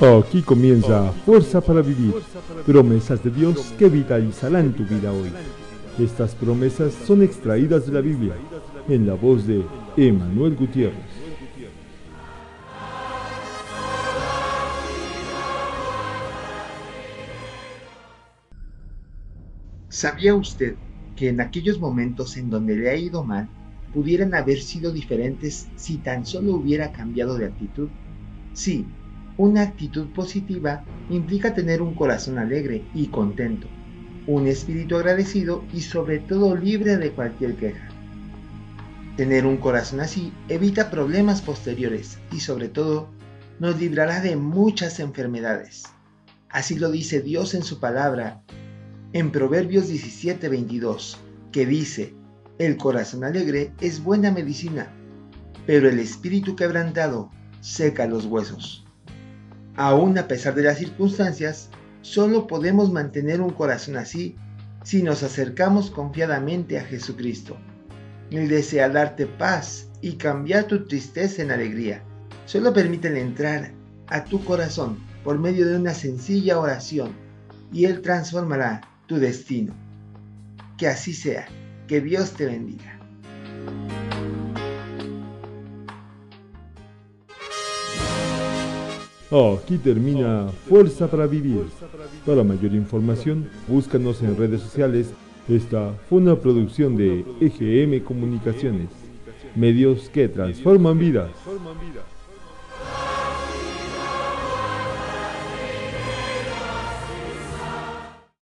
Aquí comienza Fuerza para Vivir, promesas de Dios que vitalizarán tu vida hoy. Estas promesas son extraídas de la Biblia, en la voz de Emanuel Gutiérrez. ¿Sabía usted que en aquellos momentos en donde le ha ido mal, pudieran haber sido diferentes si tan solo hubiera cambiado de actitud? Sí, una actitud positiva implica tener un corazón alegre y contento, un espíritu agradecido y sobre todo libre de cualquier queja. Tener un corazón así evita problemas posteriores y sobre todo nos librará de muchas enfermedades. Así lo dice Dios en su palabra en Proverbios 17:22, que dice, el corazón alegre es buena medicina, pero el espíritu quebrantado seca los huesos. Aún a pesar de las circunstancias, solo podemos mantener un corazón así si nos acercamos confiadamente a Jesucristo. Él desea darte paz y cambiar tu tristeza en alegría. Solo permítele entrar a tu corazón por medio de una sencilla oración y Él transformará tu destino. Que así sea. Que Dios te bendiga. Aquí termina Fuerza para Vivir. Para mayor información, búscanos en redes sociales. Esta fue una producción de EGM Comunicaciones, medios que transforman vidas.